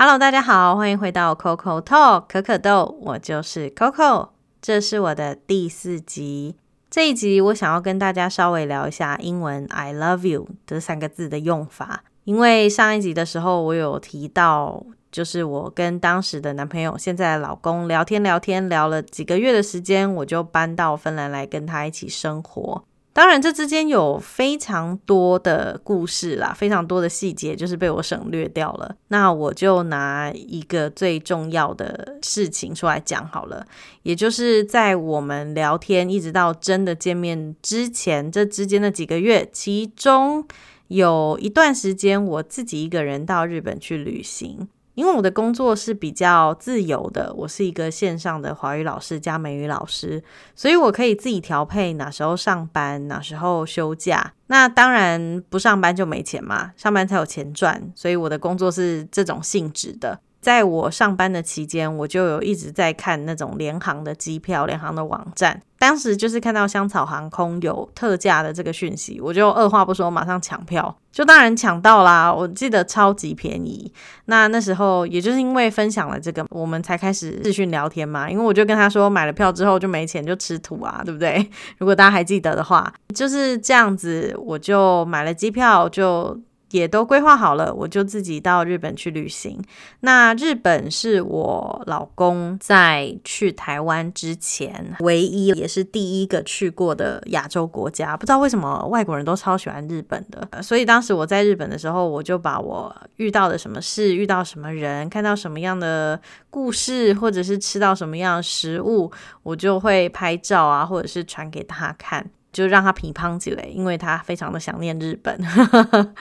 Hello，大家好，欢迎回到 Coco Talk 可可豆，我就是 Coco，这是我的第四集。这一集我想要跟大家稍微聊一下英文 I love you 这三个字的用法，因为上一集的时候我有提到，就是我跟当时的男朋友，现在的老公聊天聊天聊了几个月的时间，我就搬到芬兰来跟他一起生活。当然，这之间有非常多的故事啦，非常多的细节，就是被我省略掉了。那我就拿一个最重要的事情出来讲好了，也就是在我们聊天一直到真的见面之前，这之间的几个月，其中有一段时间我自己一个人到日本去旅行。因为我的工作是比较自由的，我是一个线上的华语老师加美语老师，所以我可以自己调配哪时候上班，哪时候休假。那当然不上班就没钱嘛，上班才有钱赚，所以我的工作是这种性质的。在我上班的期间，我就有一直在看那种联航的机票、联航的网站。当时就是看到香草航空有特价的这个讯息，我就二话不说，马上抢票。就当然抢到啦，我记得超级便宜。那那时候也就是因为分享了这个，我们才开始视讯聊天嘛。因为我就跟他说，买了票之后就没钱，就吃土啊，对不对？如果大家还记得的话，就是这样子，我就买了机票就。也都规划好了，我就自己到日本去旅行。那日本是我老公在去台湾之前唯一也是第一个去过的亚洲国家。不知道为什么外国人都超喜欢日本的，所以当时我在日本的时候，我就把我遇到的什么事、遇到什么人、看到什么样的故事，或者是吃到什么样的食物，我就会拍照啊，或者是传给他看。就让他皮胖起来，因为他非常的想念日本。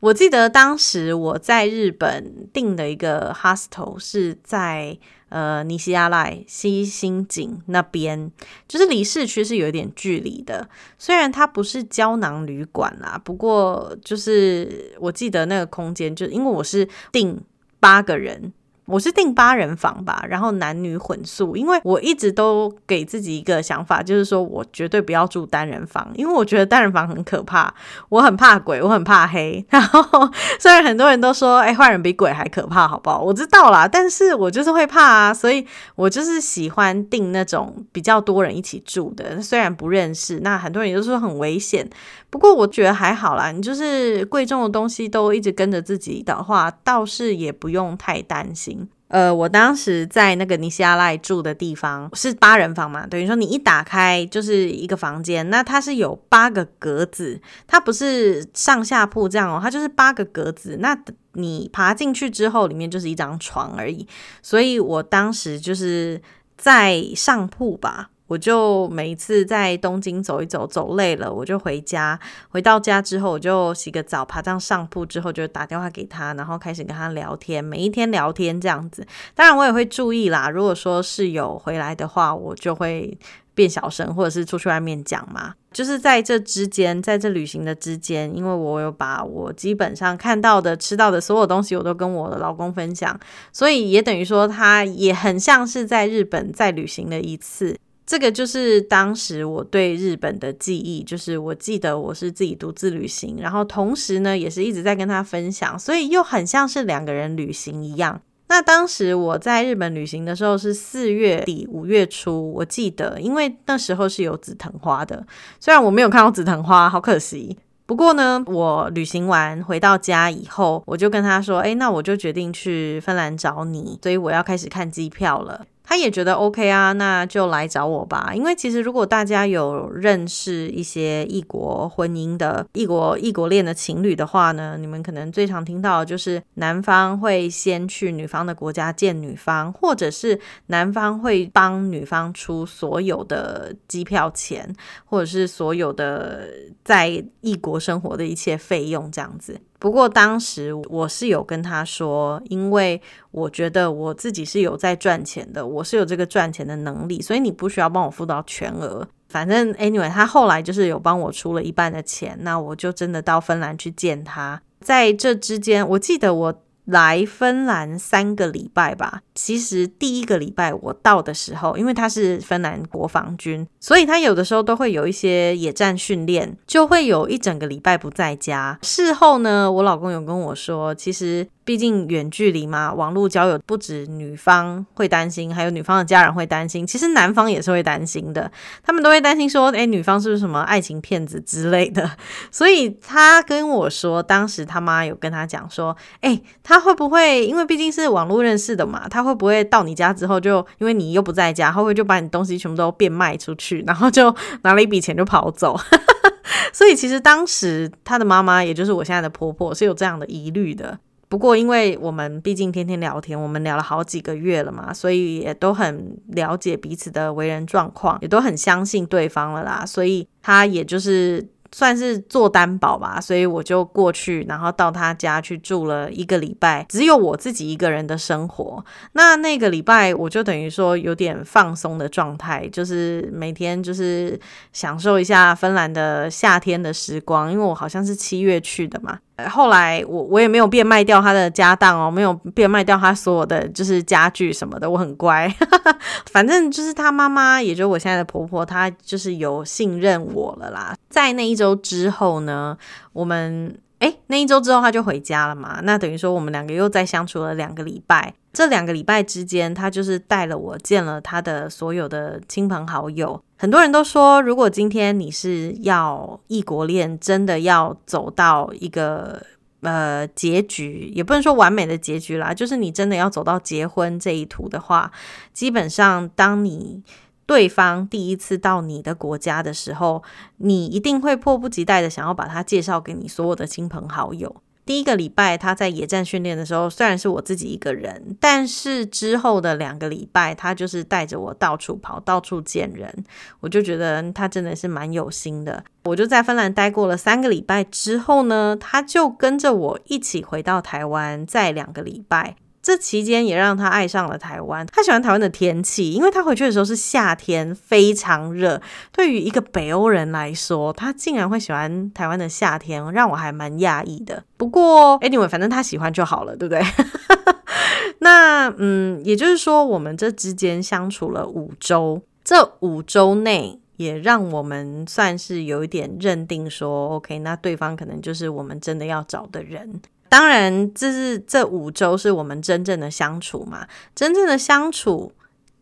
我记得当时我在日本订的一个 hostel 是在呃尼西亚赖西新井那边，就是离市区是有一点距离的。虽然它不是胶囊旅馆啦，不过就是我记得那个空间，就因为我是订八个人。我是订八人房吧，然后男女混宿，因为我一直都给自己一个想法，就是说我绝对不要住单人房，因为我觉得单人房很可怕，我很怕鬼，我很怕黑。然后虽然很多人都说，哎，坏人比鬼还可怕，好不好？我知道啦，但是我就是会怕啊，所以我就是喜欢订那种比较多人一起住的，虽然不认识，那很多人也都说很危险，不过我觉得还好啦。你就是贵重的东西都一直跟着自己的话，倒是也不用太担心。呃，我当时在那个尼西亚赖住的地方是八人房嘛，等于说你一打开就是一个房间，那它是有八个格子，它不是上下铺这样哦，它就是八个格子。那你爬进去之后，里面就是一张床而已。所以我当时就是在上铺吧。我就每一次在东京走一走，走累了我就回家。回到家之后，我就洗个澡，爬上上铺之后就打电话给他，然后开始跟他聊天。每一天聊天这样子，当然我也会注意啦。如果说室友回来的话，我就会变小声，或者是出去外面讲嘛。就是在这之间，在这旅行的之间，因为我有把我基本上看到的、吃到的所有东西，我都跟我的老公分享，所以也等于说，他也很像是在日本再旅行了一次。这个就是当时我对日本的记忆，就是我记得我是自己独自旅行，然后同时呢也是一直在跟他分享，所以又很像是两个人旅行一样。那当时我在日本旅行的时候是四月底五月初，我记得，因为那时候是有紫藤花的，虽然我没有看到紫藤花，好可惜。不过呢，我旅行完回到家以后，我就跟他说：“哎，那我就决定去芬兰找你，所以我要开始看机票了。”他也觉得 OK 啊，那就来找我吧。因为其实如果大家有认识一些异国婚姻的异国异国恋的情侣的话呢，你们可能最常听到就是男方会先去女方的国家见女方，或者是男方会帮女方出所有的机票钱，或者是所有的在异国生活的一切费用这样子。不过当时我是有跟他说，因为我觉得我自己是有在赚钱的，我是有这个赚钱的能力，所以你不需要帮我付到全额。反正 anyway，他后来就是有帮我出了一半的钱，那我就真的到芬兰去见他。在这之间，我记得我。来芬兰三个礼拜吧。其实第一个礼拜我到的时候，因为他是芬兰国防军，所以他有的时候都会有一些野战训练，就会有一整个礼拜不在家。事后呢，我老公有跟我说，其实。毕竟远距离嘛，网络交友不止女方会担心，还有女方的家人会担心，其实男方也是会担心的，他们都会担心说，哎，女方是不是什么爱情骗子之类的。所以他跟我说，当时他妈有跟他讲说，哎，他会不会因为毕竟是网络认识的嘛，他会不会到你家之后就因为你又不在家，会不会就把你东西全部都变卖出去，然后就拿了一笔钱就跑走？所以其实当时他的妈妈，也就是我现在的婆婆，是有这样的疑虑的。不过因为我们毕竟天天聊天，我们聊了好几个月了嘛，所以也都很了解彼此的为人状况，也都很相信对方了啦。所以他也就是。算是做担保吧，所以我就过去，然后到他家去住了一个礼拜，只有我自己一个人的生活。那那个礼拜，我就等于说有点放松的状态，就是每天就是享受一下芬兰的夏天的时光，因为我好像是七月去的嘛。后来我我也没有变卖掉他的家当哦，没有变卖掉他所有的就是家具什么的，我很乖。反正就是他妈妈，也就我现在的婆婆，她就是有信任我了啦。在那一周之后呢，我们哎那一周之后他就回家了嘛，那等于说我们两个又再相处了两个礼拜。这两个礼拜之间，他就是带了我见了他的所有的亲朋好友。很多人都说，如果今天你是要异国恋，真的要走到一个呃结局，也不能说完美的结局啦，就是你真的要走到结婚这一途的话，基本上当你对方第一次到你的国家的时候，你一定会迫不及待的想要把他介绍给你所有的亲朋好友。第一个礼拜他在野战训练的时候，虽然是我自己一个人，但是之后的两个礼拜，他就是带着我到处跑，到处见人。我就觉得他真的是蛮有心的。我就在芬兰待过了三个礼拜之后呢，他就跟着我一起回到台湾，在两个礼拜。这期间也让他爱上了台湾。他喜欢台湾的天气，因为他回去的时候是夏天，非常热。对于一个北欧人来说，他竟然会喜欢台湾的夏天，让我还蛮讶异的。不过，anyway，反正他喜欢就好了，对不对？那嗯，也就是说，我们这之间相处了五周，这五周内也让我们算是有一点认定说，OK，那对方可能就是我们真的要找的人。当然，这是这五周是我们真正的相处嘛？真正的相处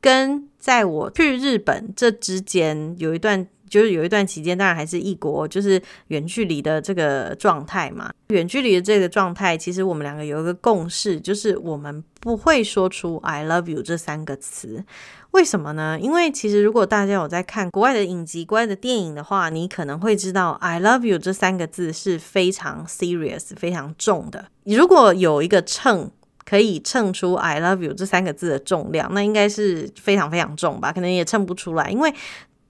跟在我去日本这之间有一段，就是有一段期间，当然还是异国，就是远距离的这个状态嘛。远距离的这个状态，其实我们两个有一个共识，就是我们不会说出 “I love you” 这三个词。为什么呢？因为其实如果大家有在看国外的影集、国外的电影的话，你可能会知道 “I love you” 这三个字是非常 serious、非常重的。如果有一个秤可以称出 “I love you” 这三个字的重量，那应该是非常非常重吧？可能也称不出来，因为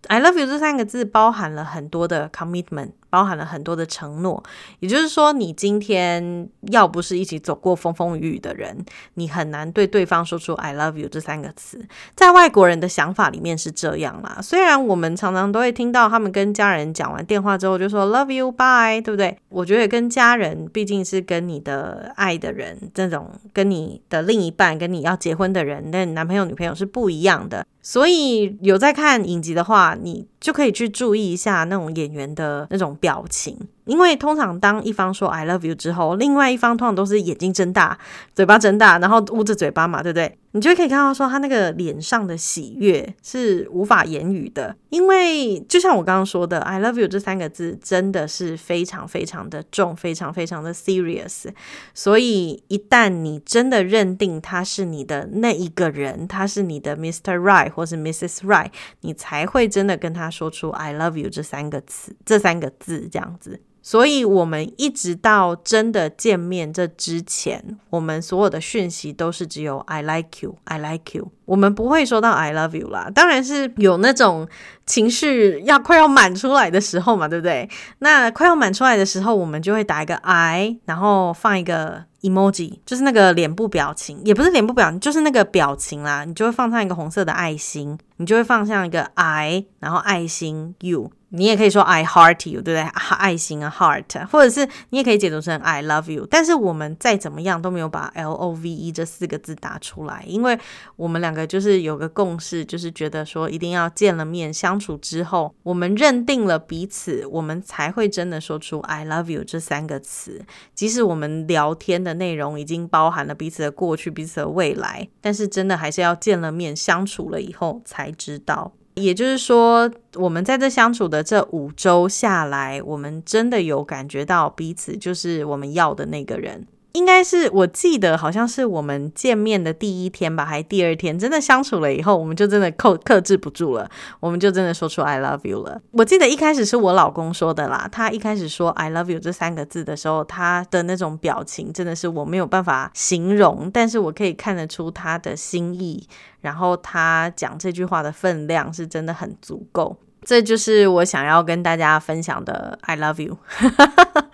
“I love you” 这三个字包含了很多的 commitment。包含了很多的承诺，也就是说，你今天要不是一起走过风风雨雨的人，你很难对对方说出 “I love you” 这三个词。在外国人的想法里面是这样啦。虽然我们常常都会听到他们跟家人讲完电话之后就说 “love you, bye”，对不对？我觉得跟家人毕竟是跟你的爱的人，这种跟你的另一半、跟你要结婚的人，那男朋友、女朋友是不一样的。所以有在看影集的话，你就可以去注意一下那种演员的那种表情。因为通常当一方说 I love you 之后，另外一方通常都是眼睛睁大，嘴巴睁大，然后捂着嘴巴嘛，对不对？你就可以看到说他那个脸上的喜悦是无法言语的。因为就像我刚刚说的，I love you 这三个字真的是非常非常的重，非常非常的 serious。所以一旦你真的认定他是你的那一个人，他是你的 Mr. Right 或是 Mrs. Right，你才会真的跟他说出 I love you 这三个词，这三个字这样子。所以，我们一直到真的见面这之前，我们所有的讯息都是只有 "I like you, I like you"，我们不会说到 "I love you" 啦。当然是有那种情绪要快要满出来的时候嘛，对不对？那快要满出来的时候，我们就会打一个 I，然后放一个 emoji，就是那个脸部表情，也不是脸部表情，就是那个表情啦。你就会放上一个红色的爱心，你就会放上一个 I，然后爱心 you。你也可以说 I heart you，对不对？爱心啊，heart，或者是你也可以解读成 I love you。但是我们再怎么样都没有把 L O V E 这四个字打出来，因为我们两个就是有个共识，就是觉得说一定要见了面相处之后，我们认定了彼此，我们才会真的说出 I love you 这三个词。即使我们聊天的的内容已经包含了彼此的过去、彼此的未来，但是真的还是要见了面、相处了以后才知道。也就是说，我们在这相处的这五周下来，我们真的有感觉到彼此就是我们要的那个人。应该是我记得好像是我们见面的第一天吧，还是第二天，真的相处了以后，我们就真的克克制不住了，我们就真的说出 I love you 了。我记得一开始是我老公说的啦，他一开始说 I love you 这三个字的时候，他的那种表情真的是我没有办法形容，但是我可以看得出他的心意，然后他讲这句话的分量是真的很足够。这就是我想要跟大家分享的 I love you。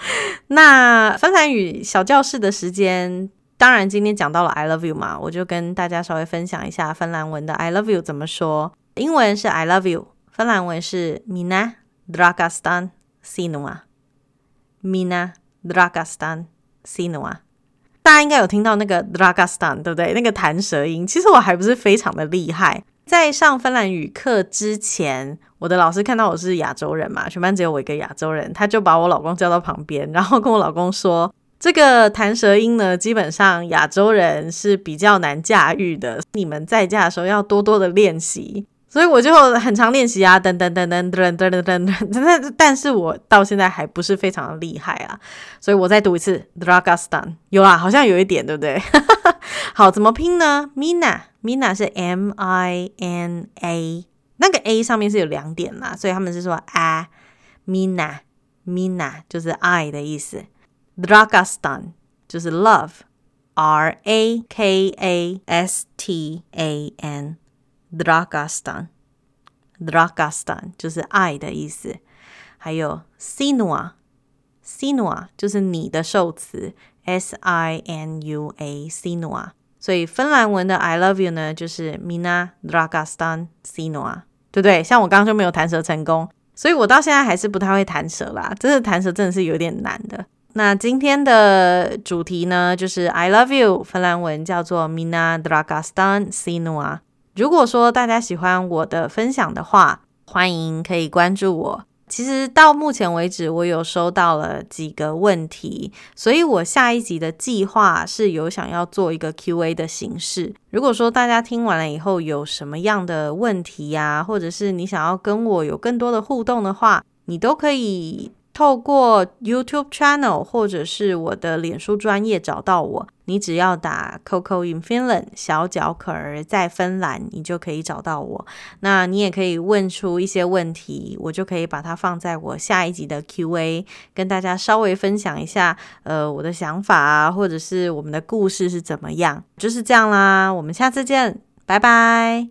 那芬兰语小教室的时间，当然今天讲到了 I love you 嘛，我就跟大家稍微分享一下芬兰文的 I love you 怎么说。英文是 I love you，芬兰文是 Mina dragastan sinua。Mina dragastan sinua。大家应该有听到那个 dragastan，对不对？那个弹舌音，其实我还不是非常的厉害。在上芬兰语课之前，我的老师看到我是亚洲人嘛，全班只有我一个亚洲人，他就把我老公叫到旁边，然后跟我老公说：“这个弹舌音呢，基本上亚洲人是比较难驾驭的，你们在家的时候要多多的练习。”所以我就很常练习啊，等等等等等等等等等，但但是我到现在还不是非常的厉害啊，所以我再读一次 Dragastan，有啦，好像有一点，对不对？好，怎么拼呢？Mina，Mina 是 M I N A，那个 A 上面是有两点啦，所以他们是说 a Mina，Mina 就是爱的意思，Dragastan 就是 love，R A K A S T A N。Dragastan，Dragastan 就是爱的意思。还有 Sinua，Sinua 就是你的受词，S I N U A，Sinua。所以芬兰文的 I love you 呢，就是 Mina Dragastan Sinua，对不对？像我刚刚就没有弹舌成功，所以我到现在还是不太会弹舌啦。真的弹舌真的是有点难的。那今天的主题呢，就是 I love you，芬兰文叫做 Mina Dragastan Sinua。如果说大家喜欢我的分享的话，欢迎可以关注我。其实到目前为止，我有收到了几个问题，所以我下一集的计划是有想要做一个 Q&A 的形式。如果说大家听完了以后有什么样的问题呀，或者是你想要跟我有更多的互动的话，你都可以。透过 YouTube channel 或者是我的脸书专业找到我，你只要打 Coco in Finland 小脚可儿在芬兰，你就可以找到我。那你也可以问出一些问题，我就可以把它放在我下一集的 Q&A，跟大家稍微分享一下，呃，我的想法啊，或者是我们的故事是怎么样，就是这样啦。我们下次见，拜拜。